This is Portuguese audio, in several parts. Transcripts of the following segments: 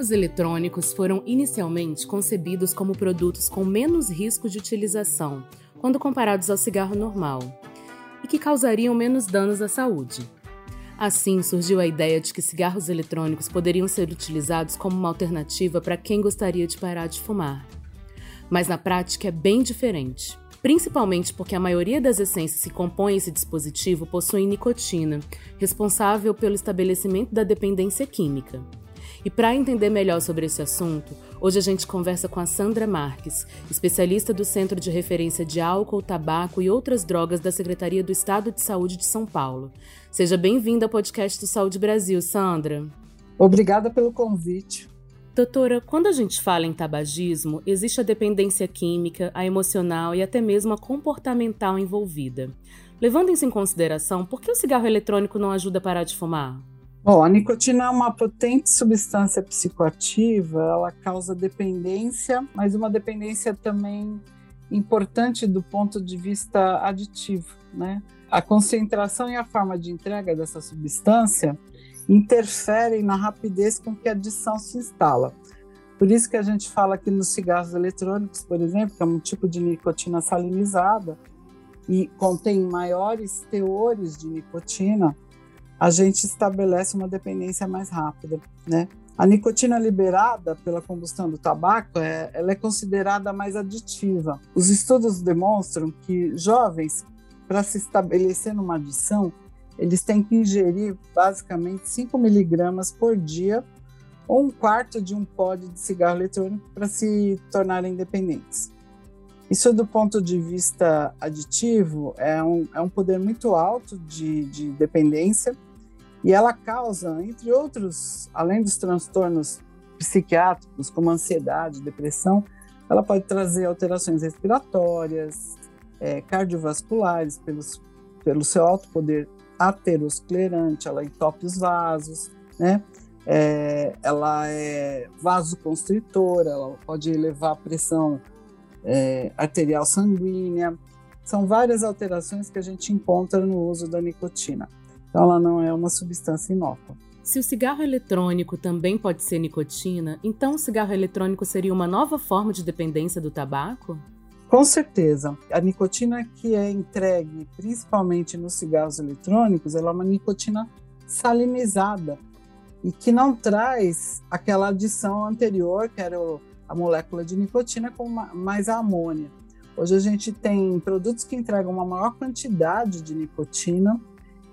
Cigarros eletrônicos foram inicialmente concebidos como produtos com menos risco de utilização quando comparados ao cigarro normal e que causariam menos danos à saúde. Assim, surgiu a ideia de que cigarros eletrônicos poderiam ser utilizados como uma alternativa para quem gostaria de parar de fumar. Mas na prática é bem diferente, principalmente porque a maioria das essências que compõem esse dispositivo possuem nicotina, responsável pelo estabelecimento da dependência química. E para entender melhor sobre esse assunto, hoje a gente conversa com a Sandra Marques, especialista do Centro de Referência de Álcool, Tabaco e Outras Drogas da Secretaria do Estado de Saúde de São Paulo. Seja bem-vinda ao podcast do Saúde Brasil, Sandra. Obrigada pelo convite. Doutora, quando a gente fala em tabagismo, existe a dependência química, a emocional e até mesmo a comportamental envolvida. Levando isso em consideração, por que o cigarro eletrônico não ajuda a parar de fumar? Bom, a nicotina é uma potente substância psicoativa, ela causa dependência, mas uma dependência também importante do ponto de vista aditivo, né? A concentração e a forma de entrega dessa substância interferem na rapidez com que a adição se instala. Por isso que a gente fala que nos cigarros eletrônicos, por exemplo, que é um tipo de nicotina salinizada e contém maiores teores de nicotina, a gente estabelece uma dependência mais rápida, né? A nicotina liberada pela combustão do tabaco, é, ela é considerada mais aditiva. Os estudos demonstram que jovens, para se estabelecer numa adição, eles têm que ingerir basicamente 5 miligramas por dia ou um quarto de um pó de cigarro eletrônico para se tornarem dependentes. Isso, do ponto de vista aditivo, é um, é um poder muito alto de, de dependência e ela causa, entre outros, além dos transtornos psiquiátricos, como ansiedade, depressão, ela pode trazer alterações respiratórias, é, cardiovasculares, pelos, pelo seu alto poder aterosclerante, ela entope os vasos, né? É, ela é vasoconstritora, ela pode elevar a pressão é, arterial sanguínea. São várias alterações que a gente encontra no uso da nicotina. Então, ela não é uma substância inócua. Se o cigarro eletrônico também pode ser nicotina, então o cigarro eletrônico seria uma nova forma de dependência do tabaco? Com certeza. A nicotina que é entregue principalmente nos cigarros eletrônicos, ela é uma nicotina salinizada e que não traz aquela adição anterior, que era a molécula de nicotina, com mais a amônia. Hoje a gente tem produtos que entregam uma maior quantidade de nicotina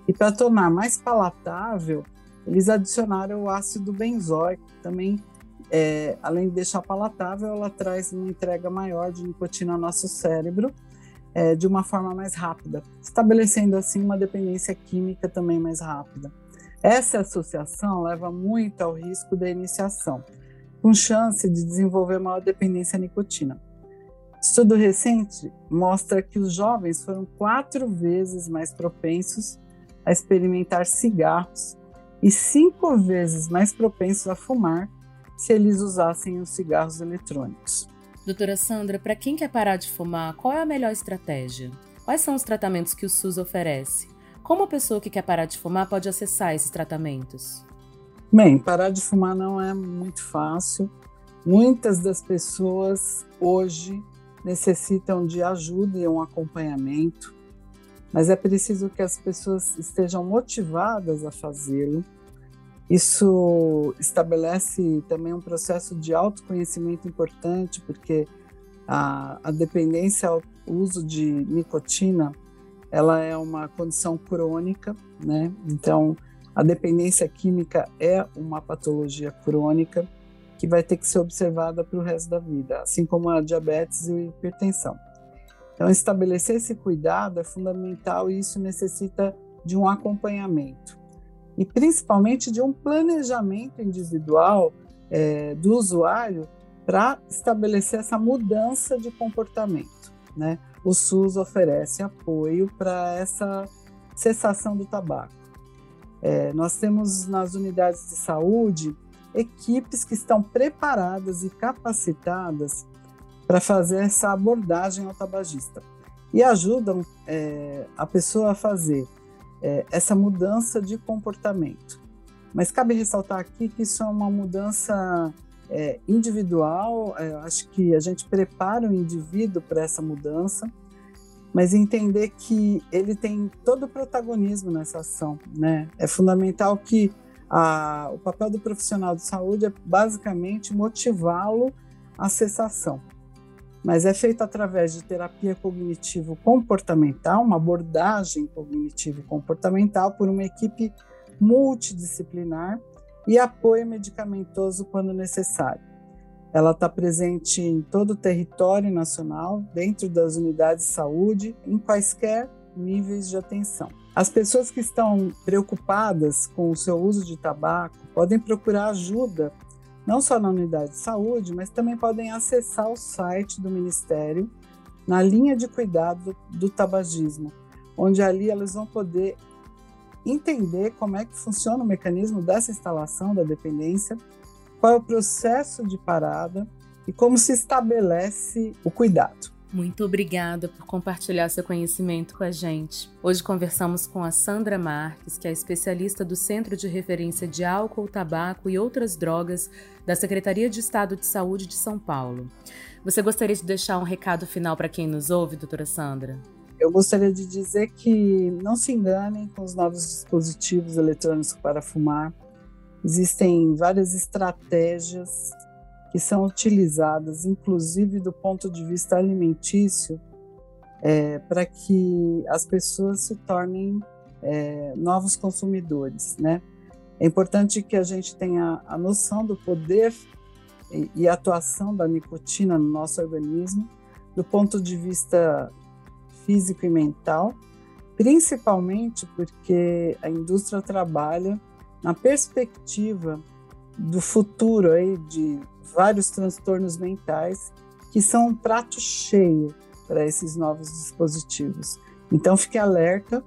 e para tornar mais palatável, eles adicionaram o ácido benzoico, também, é, além de deixar palatável, ela traz uma entrega maior de nicotina ao nosso cérebro é, de uma forma mais rápida, estabelecendo assim uma dependência química também mais rápida. Essa associação leva muito ao risco da iniciação, com chance de desenvolver maior dependência à nicotina. Estudo recente mostra que os jovens foram quatro vezes mais propensos a experimentar cigarros e cinco vezes mais propensos a fumar se eles usassem os cigarros eletrônicos. Doutora Sandra, para quem quer parar de fumar, qual é a melhor estratégia? Quais são os tratamentos que o SUS oferece? Como a pessoa que quer parar de fumar pode acessar esses tratamentos? Bem, parar de fumar não é muito fácil. Muitas das pessoas hoje necessitam de ajuda e um acompanhamento mas é preciso que as pessoas estejam motivadas a fazê-lo. Isso estabelece também um processo de autoconhecimento importante, porque a, a dependência ao uso de nicotina ela é uma condição crônica, né? Então, a dependência química é uma patologia crônica que vai ter que ser observada para o resto da vida, assim como a diabetes e a hipertensão. Então, estabelecer esse cuidado é fundamental e isso necessita de um acompanhamento e principalmente de um planejamento individual é, do usuário para estabelecer essa mudança de comportamento. Né? O SUS oferece apoio para essa cessação do tabaco. É, nós temos nas unidades de saúde equipes que estão preparadas e capacitadas para fazer essa abordagem ao tabagista e ajudam é, a pessoa a fazer é, essa mudança de comportamento. Mas cabe ressaltar aqui que isso é uma mudança é, individual, é, acho que a gente prepara o indivíduo para essa mudança, mas entender que ele tem todo o protagonismo nessa ação. Né? É fundamental que a, o papel do profissional de saúde é basicamente motivá-lo à cessação. Mas é feito através de terapia cognitivo-comportamental, uma abordagem cognitivo-comportamental por uma equipe multidisciplinar e apoio medicamentoso quando necessário. Ela está presente em todo o território nacional, dentro das unidades de saúde, em quaisquer níveis de atenção. As pessoas que estão preocupadas com o seu uso de tabaco podem procurar ajuda, não só na unidade de saúde, mas também podem acessar o site do Ministério na linha de cuidado do tabagismo, onde ali elas vão poder entender como é que funciona o mecanismo dessa instalação da dependência, qual é o processo de parada e como se estabelece o cuidado. Muito obrigada por compartilhar seu conhecimento com a gente. Hoje conversamos com a Sandra Marques, que é especialista do Centro de Referência de Álcool, Tabaco e Outras Drogas da Secretaria de Estado de Saúde de São Paulo. Você gostaria de deixar um recado final para quem nos ouve, doutora Sandra? Eu gostaria de dizer que não se enganem com os novos dispositivos eletrônicos para fumar. Existem várias estratégias que são utilizadas, inclusive do ponto de vista alimentício, é, para que as pessoas se tornem é, novos consumidores, né? É importante que a gente tenha a noção do poder e, e atuação da nicotina no nosso organismo, do ponto de vista físico e mental, principalmente porque a indústria trabalha na perspectiva do futuro aí de vários transtornos mentais que são um prato cheio para esses novos dispositivos. Então fique alerta,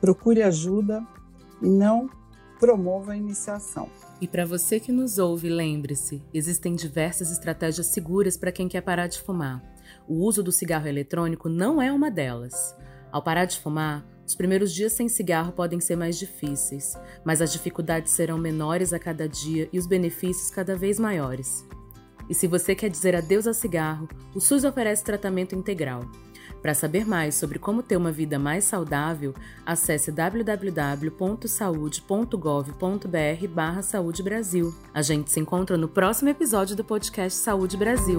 procure ajuda e não promova a iniciação. E para você que nos ouve, lembre-se: existem diversas estratégias seguras para quem quer parar de fumar. O uso do cigarro eletrônico não é uma delas. Ao parar de fumar, os primeiros dias sem cigarro podem ser mais difíceis, mas as dificuldades serão menores a cada dia e os benefícios cada vez maiores. E se você quer dizer adeus ao cigarro, o SUS oferece tratamento integral. Para saber mais sobre como ter uma vida mais saudável, acesse www.saude.gov.br/barra Saúde Brasil. A gente se encontra no próximo episódio do podcast Saúde Brasil.